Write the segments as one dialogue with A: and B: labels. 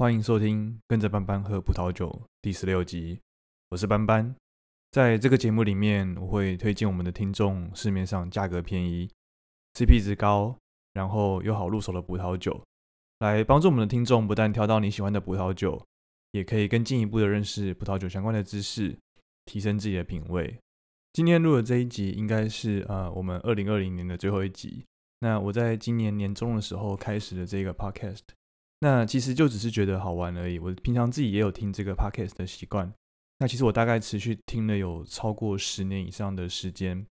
A: 欢迎收听《跟着班班喝葡萄酒》第十六集，我是班班。在这个节目里面，我会推荐我们的听众市面上价格便宜、CP 值高，然后又好入手的葡萄酒，来帮助我们的听众不但挑到你喜欢的葡萄酒，也可以更进一步的认识葡萄酒相关的知识，提升自己的品味。今天录的这一集应该是呃我们二零二零年的最后一集。那我在今年年中的时候开始了这个 podcast。那其实就只是觉得好玩而已。我平常自己也有听这个 podcast 的习惯。那其实我大概持续听了有超过十年以上的时间。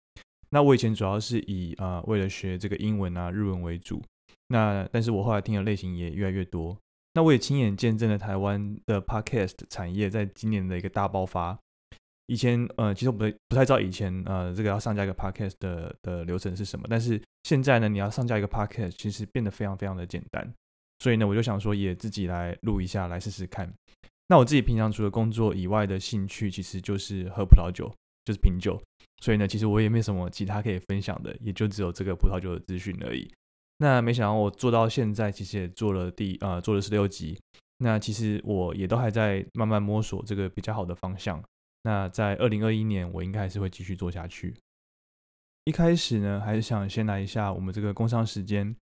A: 那我以前主要是以啊为了学这个英文啊日文为主。那但是我后来听的类型也越来越多。那我也亲眼见证了台湾的 podcast 产业在今年的一个大爆发。以前呃其实我不不太知道以前呃这个要上架一个 podcast 的的流程是什么。但是现在呢，你要上架一个 podcast 其实变得非常非常的简单。所以呢，我就想说，也自己来录一下，来试试看。那我自己平常除了工作以外的兴趣，其实就是喝葡萄酒，就是品酒。所以呢，其实我也没什么其他可以分享的，也就只有这个葡萄酒的资讯而已。那没想到我做到现在，其实也做了第呃做了十六集。那其实我也都还在慢慢摸索这个比较好的方向。那在二零二一年，我应该还是会继续做下去。一开始呢，还是想先来一下我们这个工商时间。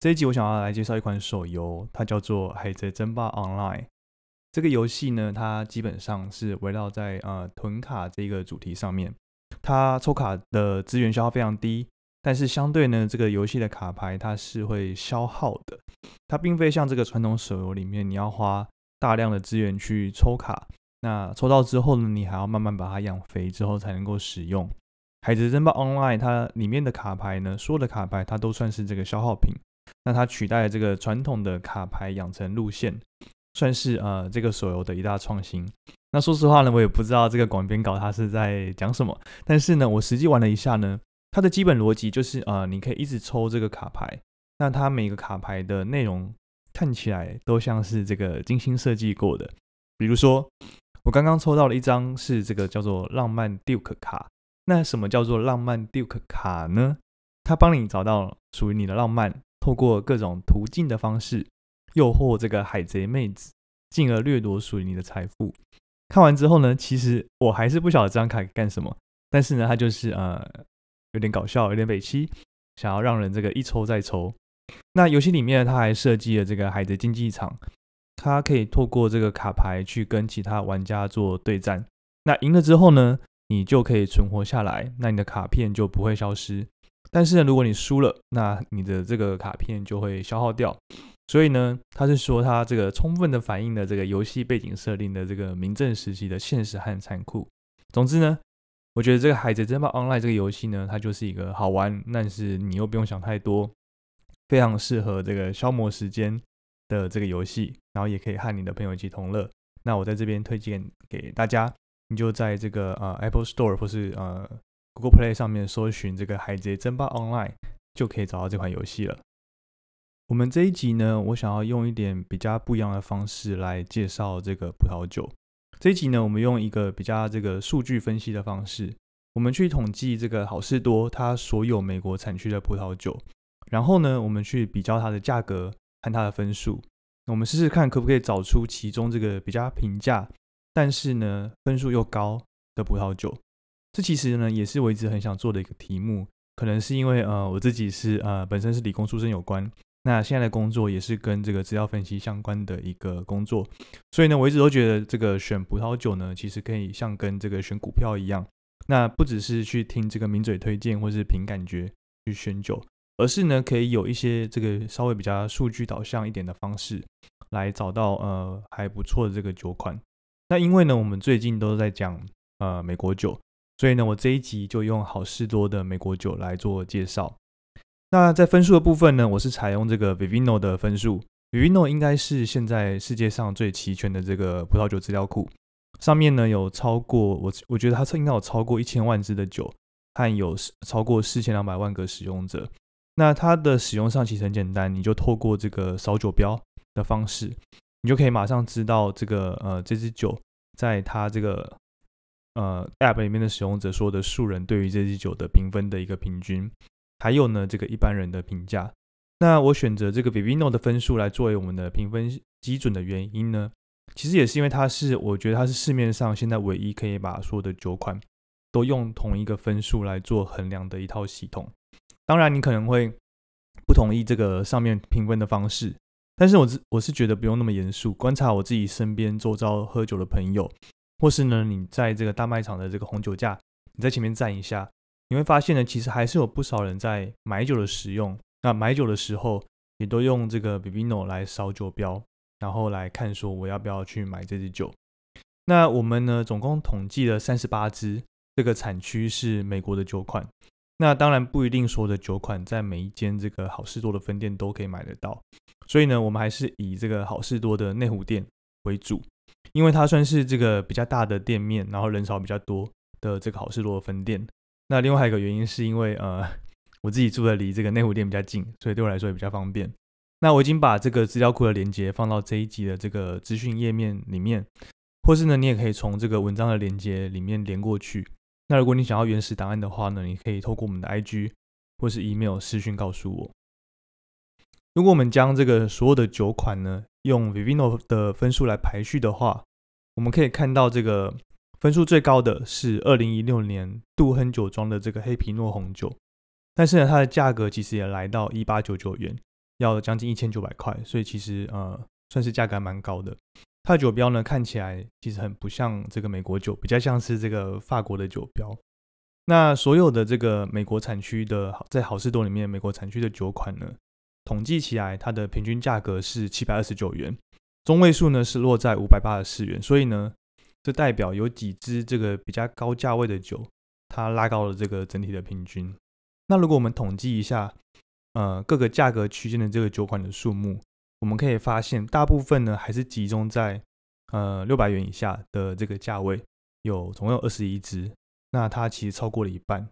A: 这一集我想要来介绍一款手游，它叫做《海贼争霸 Online》。这个游戏呢，它基本上是围绕在呃囤卡这个主题上面。它抽卡的资源消耗非常低，但是相对呢，这个游戏的卡牌它是会消耗的。它并非像这个传统手游里面，你要花大量的资源去抽卡，那抽到之后呢，你还要慢慢把它养肥之后才能够使用。《海贼争霸 Online》它里面的卡牌呢，所有的卡牌它都算是这个消耗品。那它取代了这个传统的卡牌养成路线，算是呃这个手游的一大创新。那说实话呢，我也不知道这个广编稿它是在讲什么。但是呢，我实际玩了一下呢，它的基本逻辑就是呃，你可以一直抽这个卡牌。那它每个卡牌的内容看起来都像是这个精心设计过的。比如说，我刚刚抽到了一张是这个叫做浪漫 Duke 卡。那什么叫做浪漫 Duke 卡呢？它帮你找到属于你的浪漫。透过各种途径的方式诱惑这个海贼妹子，进而掠夺属于你的财富。看完之后呢，其实我还是不晓得这张卡干什么，但是呢，它就是呃有点搞笑，有点北七，想要让人这个一抽再抽。那游戏里面它还设计了这个海贼竞技场，它可以透过这个卡牌去跟其他玩家做对战。那赢了之后呢，你就可以存活下来，那你的卡片就不会消失。但是呢，如果你输了，那你的这个卡片就会消耗掉。所以呢，他是说他这个充分的反映了这个游戏背景设定的这个明正时期的现实和残酷。总之呢，我觉得这个《海贼争霸 Online》这个游戏呢，它就是一个好玩，但是你又不用想太多，非常适合这个消磨时间的这个游戏。然后也可以和你的朋友一起同乐。那我在这边推荐给大家，你就在这个呃 Apple Store 或是呃。Google Play 上面搜寻这个《海贼争霸 Online》就可以找到这款游戏了。我们这一集呢，我想要用一点比较不一样的方式来介绍这个葡萄酒。这一集呢，我们用一个比较这个数据分析的方式，我们去统计这个好事多它所有美国产区的葡萄酒，然后呢，我们去比较它的价格和它的分数。我们试试看可不可以找出其中这个比较平价，但是呢分数又高的葡萄酒。这其实呢，也是我一直很想做的一个题目。可能是因为呃，我自己是呃，本身是理工出身有关。那现在的工作也是跟这个资料分析相关的一个工作，所以呢，我一直都觉得这个选葡萄酒呢，其实可以像跟这个选股票一样，那不只是去听这个名嘴推荐或是凭感觉去选酒，而是呢，可以有一些这个稍微比较数据导向一点的方式，来找到呃还不错的这个酒款。那因为呢，我们最近都在讲呃美国酒。所以呢，我这一集就用好事多的美国酒来做介绍。那在分数的部分呢，我是采用这个 Vivino 的分数。Vivino 应该是现在世界上最齐全的这个葡萄酒资料库，上面呢有超过我我觉得它应该有超过一千万支的酒，和有超过四千两百万个使用者。那它的使用上其实很简单，你就透过这个扫酒标的方式，你就可以马上知道这个呃这支酒在它这个。呃，App 里面的使用者说的数人对于这支酒的评分的一个平均，还有呢，这个一般人的评价。那我选择这个 Vivino 的分数来作为我们的评分基准的原因呢，其实也是因为它是我觉得它是市面上现在唯一可以把所有的酒款都用同一个分数来做衡量的一套系统。当然，你可能会不同意这个上面评分的方式，但是我是我是觉得不用那么严肃。观察我自己身边周遭喝酒的朋友，或是呢你在这个大卖场的这个红酒架，你在前面站一下，你会发现呢，其实还是有不少人在买酒的使用。那买酒的时候，也都用这个 Vivino 来扫酒标，然后来看说我要不要去买这支酒。那我们呢，总共统计了三十八支，这个产区是美国的酒款。那当然不一定所有的酒款在每一间这个好事多的分店都可以买得到，所以呢，我们还是以这个好事多的内湖店为主，因为它算是这个比较大的店面，然后人潮比较多的这个好事多分店。那另外还有一个原因是因为呃，我自己住的离这个内湖店比较近，所以对我来说也比较方便。那我已经把这个资料库的连接放到这一集的这个资讯页面里面，或是呢，你也可以从这个文章的连接里面连过去。那如果你想要原始档案的话呢，你可以透过我们的 IG 或是 email 私讯告诉我。如果我们将这个所有的酒款呢，用 Vivino 的分数来排序的话，我们可以看到这个分数最高的是二零一六年杜亨酒庄的这个黑皮诺红酒，但是呢，它的价格其实也来到一八九九元，要将近一千九百块，所以其实呃算是价格蛮高的。它的酒标呢，看起来其实很不像这个美国酒，比较像是这个法国的酒标。那所有的这个美国产区的，在好事多里面，美国产区的酒款呢，统计起来，它的平均价格是七百二十九元，中位数呢是落在五百八十四元。所以呢，这代表有几支这个比较高价位的酒，它拉高了这个整体的平均。那如果我们统计一下，呃，各个价格区间的这个酒款的数目。我们可以发现，大部分呢还是集中在呃六百元以下的这个价位，有总共有二十一支，那它其实超过了一半。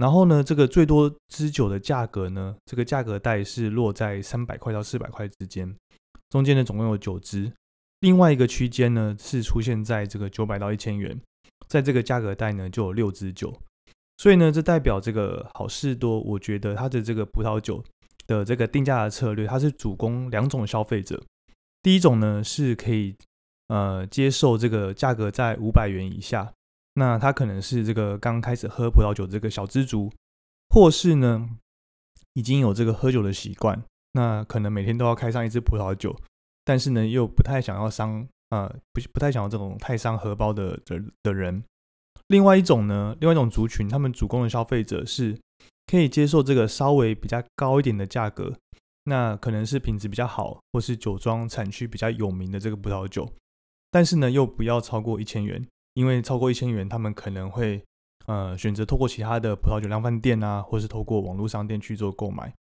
A: 然后呢，这个最多支酒的价格呢，这个价格带是落在三百块到四百块之间，中间呢总共有九支。另外一个区间呢是出现在这个九百到一千元，在这个价格带呢就有六支酒。所以呢，这代表这个好事多，我觉得它的这个葡萄酒。的这个定价的策略，它是主攻两种消费者。第一种呢，是可以呃接受这个价格在五百元以下，那他可能是这个刚开始喝葡萄酒这个小资族，或是呢已经有这个喝酒的习惯，那可能每天都要开上一支葡萄酒，但是呢又不太想要伤啊不不太想要这种太伤荷包的的的人。另外一种呢，另外一种族群，他们主攻的消费者是。可以接受这个稍微比较高一点的价格，那可能是品质比较好，或是酒庄产区比较有名的这个葡萄酒，但是呢又不要超过一千元，因为超过一千元，他们可能会呃选择透过其他的葡萄酒量贩店啊，或是透过网络商店去做购买。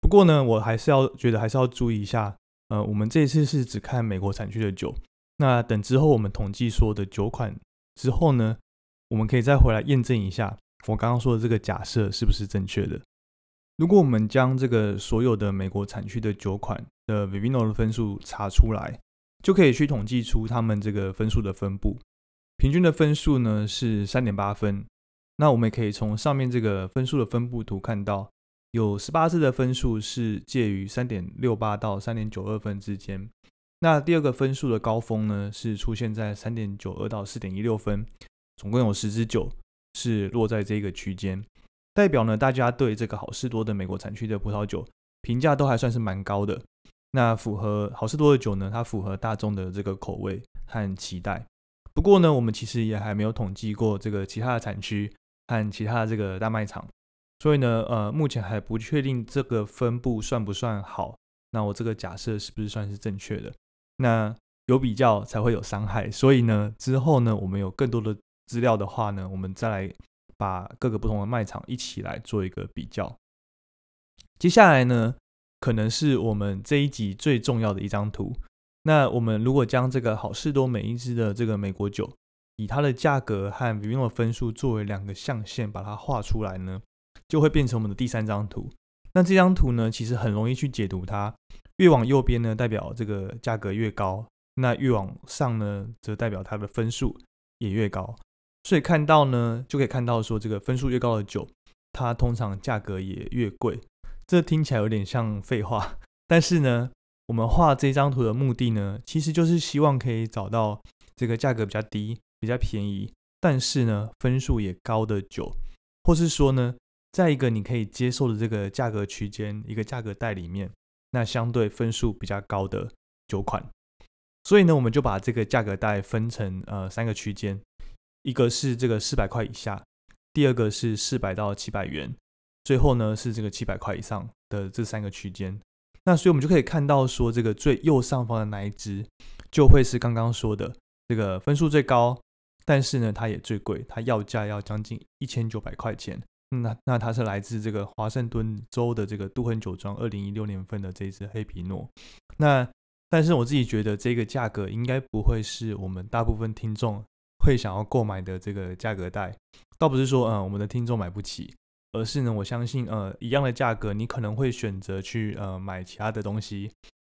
A: 不过呢，我还是要觉得还是要注意一下，呃，我们这次是只看美国产区的酒，那等之后我们统计所有的酒款之后呢，我们可以再回来验证一下。我刚刚说的这个假设是不是正确的？如果我们将这个所有的美国产区的酒款的 Vivino 的分数查出来，就可以去统计出他们这个分数的分布。平均的分数呢是三点八分。那我们也可以从上面这个分数的分布图看到，有十八支的分数是介于三点六八到三点九二分之间。那第二个分数的高峰呢是出现在三点九二到四点一六分，总共有十支酒。是落在这个区间，代表呢，大家对这个好事多的美国产区的葡萄酒评价都还算是蛮高的。那符合好事多的酒呢，它符合大众的这个口味和期待。不过呢，我们其实也还没有统计过这个其他的产区和其他的这个大卖场，所以呢，呃，目前还不确定这个分布算不算好。那我这个假设是不是算是正确的？那有比较才会有伤害，所以呢，之后呢，我们有更多的。资料的话呢，我们再来把各个不同的卖场一起来做一个比较。接下来呢，可能是我们这一集最重要的一张图。那我们如果将这个好事多每一支的这个美国酒，以它的价格和 Vivino 分数作为两个象限，把它画出来呢，就会变成我们的第三张图。那这张图呢，其实很容易去解读它。越往右边呢，代表这个价格越高；那越往上呢，则代表它的分数也越高。所以看到呢，就可以看到说，这个分数越高的酒，它通常价格也越贵。这听起来有点像废话，但是呢，我们画这张图的目的呢，其实就是希望可以找到这个价格比较低、比较便宜，但是呢分数也高的酒，或是说呢，在一个你可以接受的这个价格区间、一个价格带里面，那相对分数比较高的酒款。所以呢，我们就把这个价格带分成呃三个区间，一个是这个四百块以下，第二个是四百到七百元，最后呢是这个七百块以上的这三个区间。那所以我们就可以看到说，这个最右上方的那一只就会是刚刚说的这个分数最高，但是呢它也最贵，它要价要将近一千九百块钱。那那它是来自这个华盛顿州的这个杜亨酒庄二零一六年份的这支黑皮诺。那但是我自己觉得这个价格应该不会是我们大部分听众会想要购买的这个价格带，倒不是说嗯我们的听众买不起，而是呢我相信呃一样的价格你可能会选择去呃买其他的东西。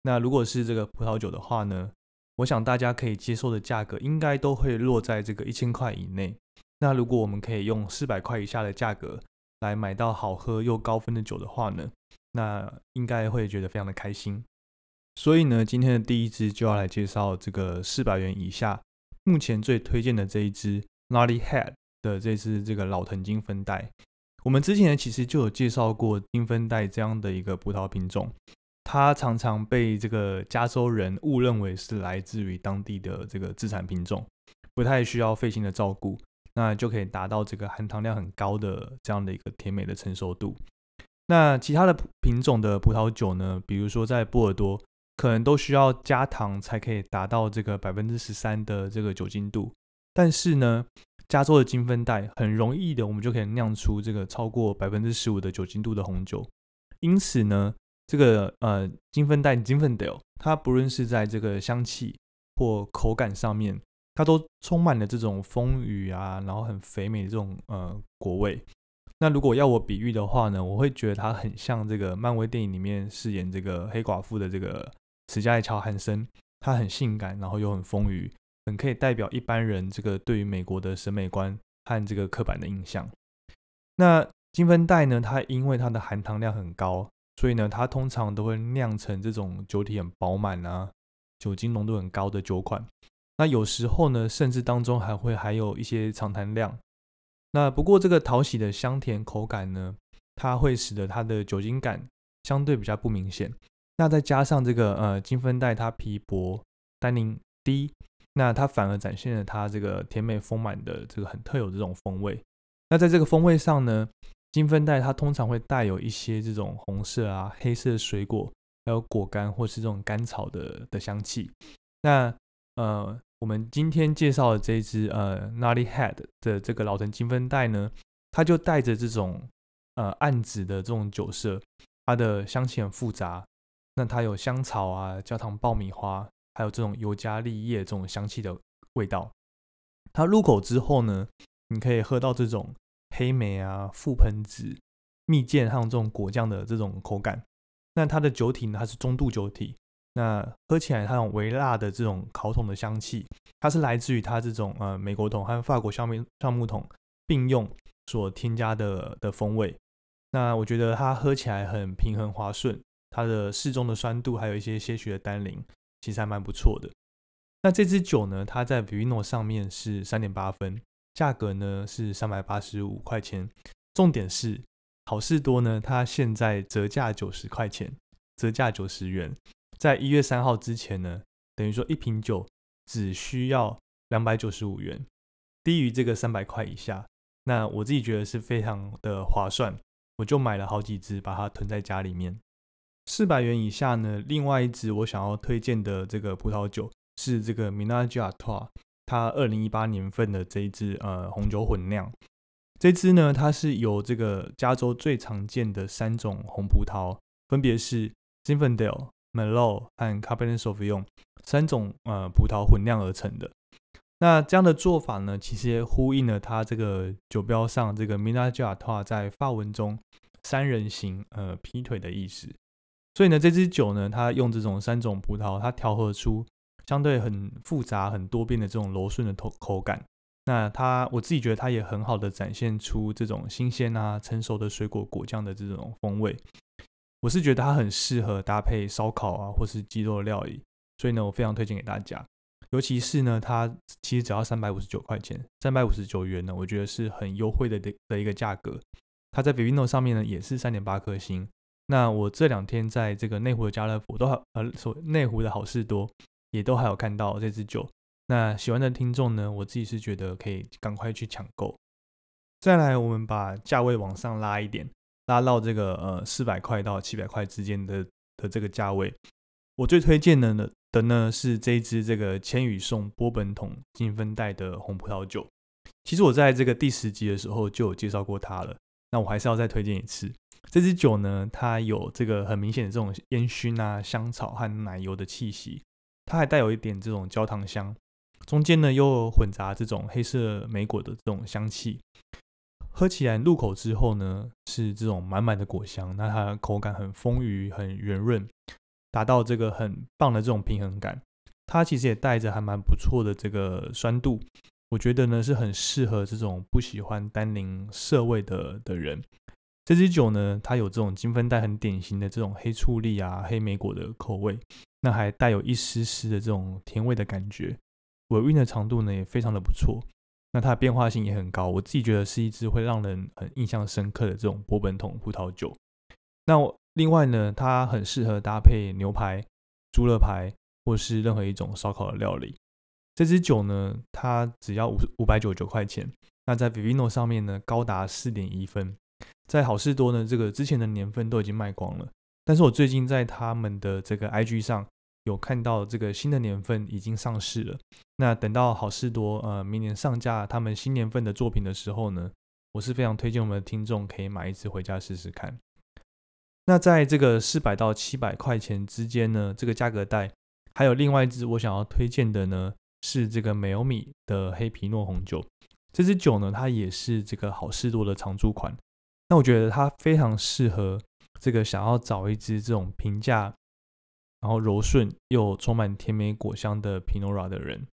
A: 那如果是这个葡萄酒的话呢，我想大家可以接受的价格应该都会落在这个一千块以内。那如果我们可以用四百块以下的价格来买到好喝又高分的酒的话呢，那应该会觉得非常的开心。所以呢，今天的第一支就要来介绍这个四百元以下，目前最推荐的这一支 Naughty Head 的这支这个老藤金分带。我们之前其实就有介绍过金分带这样的一个葡萄品种，它常常被这个加州人误认为是来自于当地的这个自产品种，不太需要费心的照顾，那就可以达到这个含糖量很高的这样的一个甜美的成熟度。那其他的品种的葡萄酒呢，比如说在波尔多。可能都需要加糖才可以达到这个百分之十三的这个酒精度，但是呢，加州的金分带很容易的，我们就可以酿出这个超过百分之十五的酒精度的红酒。因此呢，这个呃金分带金分 dale，它不论是在这个香气或口感上面，它都充满了这种丰腴啊，然后很肥美的这种呃果味。那如果要我比喻的话呢，我会觉得它很像这个漫威电影里面饰演这个黑寡妇的这个。史嘉丽·乔汉森，她很性感，然后又很丰腴，很可以代表一般人这个对于美国的审美观和这个刻板的印象。那金分带呢？它因为它的含糖量很高，所以呢，它通常都会酿成这种酒体很饱满啊，酒精浓度很高的酒款。那有时候呢，甚至当中还会还有一些长谈量。那不过这个讨喜的香甜口感呢，它会使得它的酒精感相对比较不明显。那再加上这个呃金分带，它皮薄，单宁低，那它反而展现了它这个甜美丰满的这个很特有的这种风味。那在这个风味上呢，金分带它通常会带有一些这种红色啊、黑色水果，还有果干或是这种甘草的的香气。那呃，我们今天介绍的这一支呃 Naughty Head 的这个老藤金分带呢，它就带着这种呃暗紫的这种酒色，它的香气很复杂。那它有香草啊、焦糖爆米花，还有这种尤加利叶这种香气的味道。它入口之后呢，你可以喝到这种黑莓啊、覆盆子、蜜饯还有这种果酱的这种口感。那它的酒体呢，它是中度酒体。那喝起来它有微辣的这种烤桶的香气，它是来自于它这种呃美国桶和法国橡木橡木桶并用所添加的的风味。那我觉得它喝起来很平衡滑顺。它的适中的酸度，还有一些些许的单宁，其实还蛮不错的。那这支酒呢，它在 Vino 上面是三点八分，价格呢是三百八十五块钱。重点是好事多呢，它现在折价九十块钱，折价九十元。在一月三号之前呢，等于说一瓶酒只需要两百九十五元，低于这个三百块以下。那我自己觉得是非常的划算，我就买了好几支，把它囤在家里面。四百元以下呢？另外一支我想要推荐的这个葡萄酒是这个 Minaj a t o 它二零一八年份的这一支呃红酒混酿。这支呢，它是由这个加州最常见的三种红葡萄，分别是 Zinfandel、Merlot 和 Cabernet Sauvignon 三种呃葡萄混酿而成的。那这样的做法呢，其实也呼应了它这个酒标上这个 Minaj a t o 在法文中三人行呃劈腿的意思。所以呢，这支酒呢，它用这种三种葡萄，它调和出相对很复杂、很多变的这种柔顺的口口感。那它，我自己觉得它也很好的展现出这种新鲜啊、成熟的水果果酱的这种风味。我是觉得它很适合搭配烧烤啊，或是鸡肉料理，所以呢，我非常推荐给大家。尤其是呢，它其实只要三百五十九块钱，三百五十九元呢，我觉得是很优惠的的的一个价格。它在 Vivino 上面呢也是三点八颗星。那我这两天在这个内湖的家乐福都还呃，所内湖的好事多也都还有看到这支酒。那喜欢的听众呢，我自己是觉得可以赶快去抢购。再来，我们把价位往上拉一点，拉到这个呃四百块到七百块之间的的这个价位。我最推荐的呢的呢是这一支这个千羽颂波本桶金分带的红葡萄酒。其实我在这个第十集的时候就有介绍过它了，那我还是要再推荐一次。这支酒呢，它有这个很明显的这种烟熏啊、香草和奶油的气息，它还带有一点这种焦糖香，中间呢又混杂这种黑色莓果的这种香气。喝起来入口之后呢，是这种满满的果香，那它口感很丰腴、很圆润，达到这个很棒的这种平衡感。它其实也带着还蛮不错的这个酸度，我觉得呢是很适合这种不喜欢单宁涩味的的人。这支酒呢，它有这种金分带很典型的这种黑醋栗啊、黑莓果的口味，那还带有一丝丝的这种甜味的感觉，尾韵的长度呢也非常的不错，那它的变化性也很高，我自己觉得是一支会让人很印象深刻的这种波本桶葡萄酒。那另外呢，它很适合搭配牛排、猪肋排或是任何一种烧烤的料理。这支酒呢，它只要五五百九十九块钱，那在 Vivino 上面呢高达四点一分。在好事多呢，这个之前的年份都已经卖光了。但是我最近在他们的这个 IG 上有看到这个新的年份已经上市了。那等到好事多呃明年上架他们新年份的作品的时候呢，我是非常推荐我们的听众可以买一支回家试试看。那在这个四百到七百块钱之间呢，这个价格带还有另外一支我想要推荐的呢，是这个美欧米的黑皮诺红酒。这支酒呢，它也是这个好事多的常驻款。那我觉得它非常适合这个想要找一支这种平价，然后柔顺又充满甜美果香的 Pinot Noir 的人。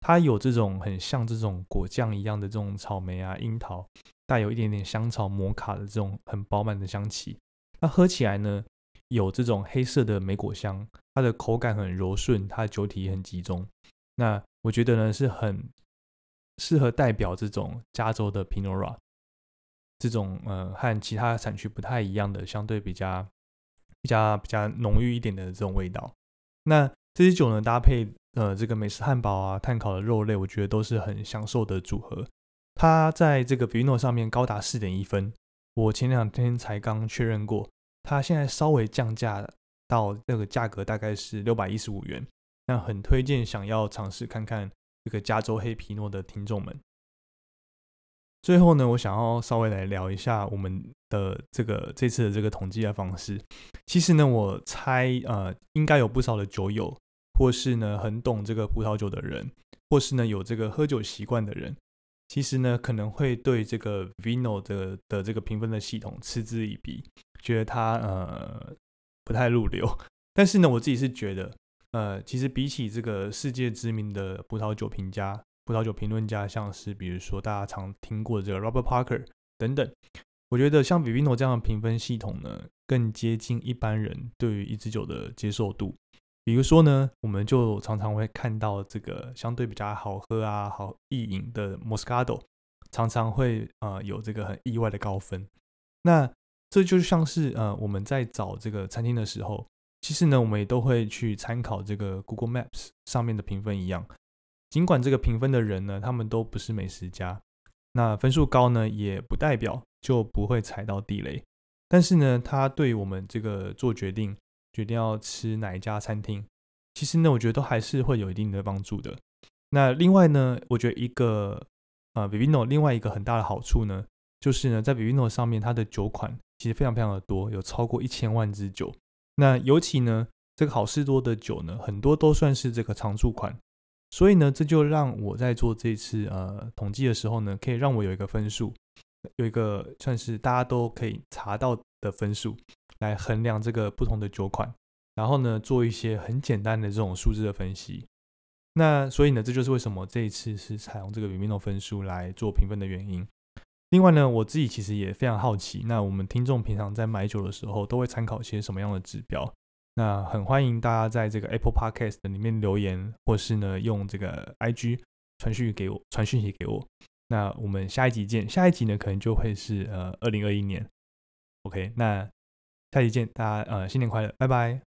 A: 它有这种很像这种果酱一样的这种草莓啊、樱桃，带有一点点香草、摩卡的这种很饱满的香气。那喝起来呢，有这种黑色的莓果香，它的口感很柔顺，它的酒体也很集中。那我觉得呢，是很适合代表这种加州的 Pinot Noir。这种呃和其他产区不太一样的，相对比较比较比较浓郁一点的这种味道。那这些酒呢，搭配呃这个美式汉堡啊、碳烤的肉类，我觉得都是很享受的组合。它在这个 Vino 上面高达四点一分，我前两天才刚确认过，它现在稍微降价到这个价格大概是六百一十五元。那很推荐想要尝试看看这个加州黑皮诺的听众们。最后呢，我想要稍微来聊一下我们的这个这次的这个统计的方式。其实呢，我猜呃，应该有不少的酒友，或是呢很懂这个葡萄酒的人，或是呢有这个喝酒习惯的人，其实呢可能会对这个 Vino 的的这个评分的系统嗤之以鼻，觉得它呃不太入流。但是呢，我自己是觉得，呃，其实比起这个世界知名的葡萄酒评价。葡萄酒评论家，像是比如说大家常听过的这个 Robert Parker 等等，我觉得像 Vivino 这样的评分系统呢，更接近一般人对于一支酒的接受度。比如说呢，我们就常常会看到这个相对比较好喝啊、好易饮的 Moscato，常常会呃有这个很意外的高分。那这就像是呃我们在找这个餐厅的时候，其实呢我们也都会去参考这个 Google Maps 上面的评分一样。尽管这个评分的人呢，他们都不是美食家，那分数高呢，也不代表就不会踩到地雷。但是呢，他对我们这个做决定，决定要吃哪一家餐厅，其实呢，我觉得都还是会有一定的帮助的。那另外呢，我觉得一个呃 Vivino 另外一个很大的好处呢，就是呢，在 Vivino 上面，它的酒款其实非常非常的多，有超过一千万支酒。那尤其呢，这个好事多的酒呢，很多都算是这个常驻款。所以呢，这就让我在做这次呃统计的时候呢，可以让我有一个分数，有一个算是大家都可以查到的分数，来衡量这个不同的酒款，然后呢，做一些很简单的这种数字的分析。那所以呢，这就是为什么这一次是采用这个 Vivino 分数来做评分的原因。另外呢，我自己其实也非常好奇，那我们听众平常在买酒的时候都会参考些什么样的指标？那很欢迎大家在这个 Apple Podcast 里面留言，或是呢用这个 IG 传讯给我，传讯息给我。那我们下一集见，下一集呢可能就会是呃二零二一年。OK，那下集见，大家呃新年快乐，拜拜。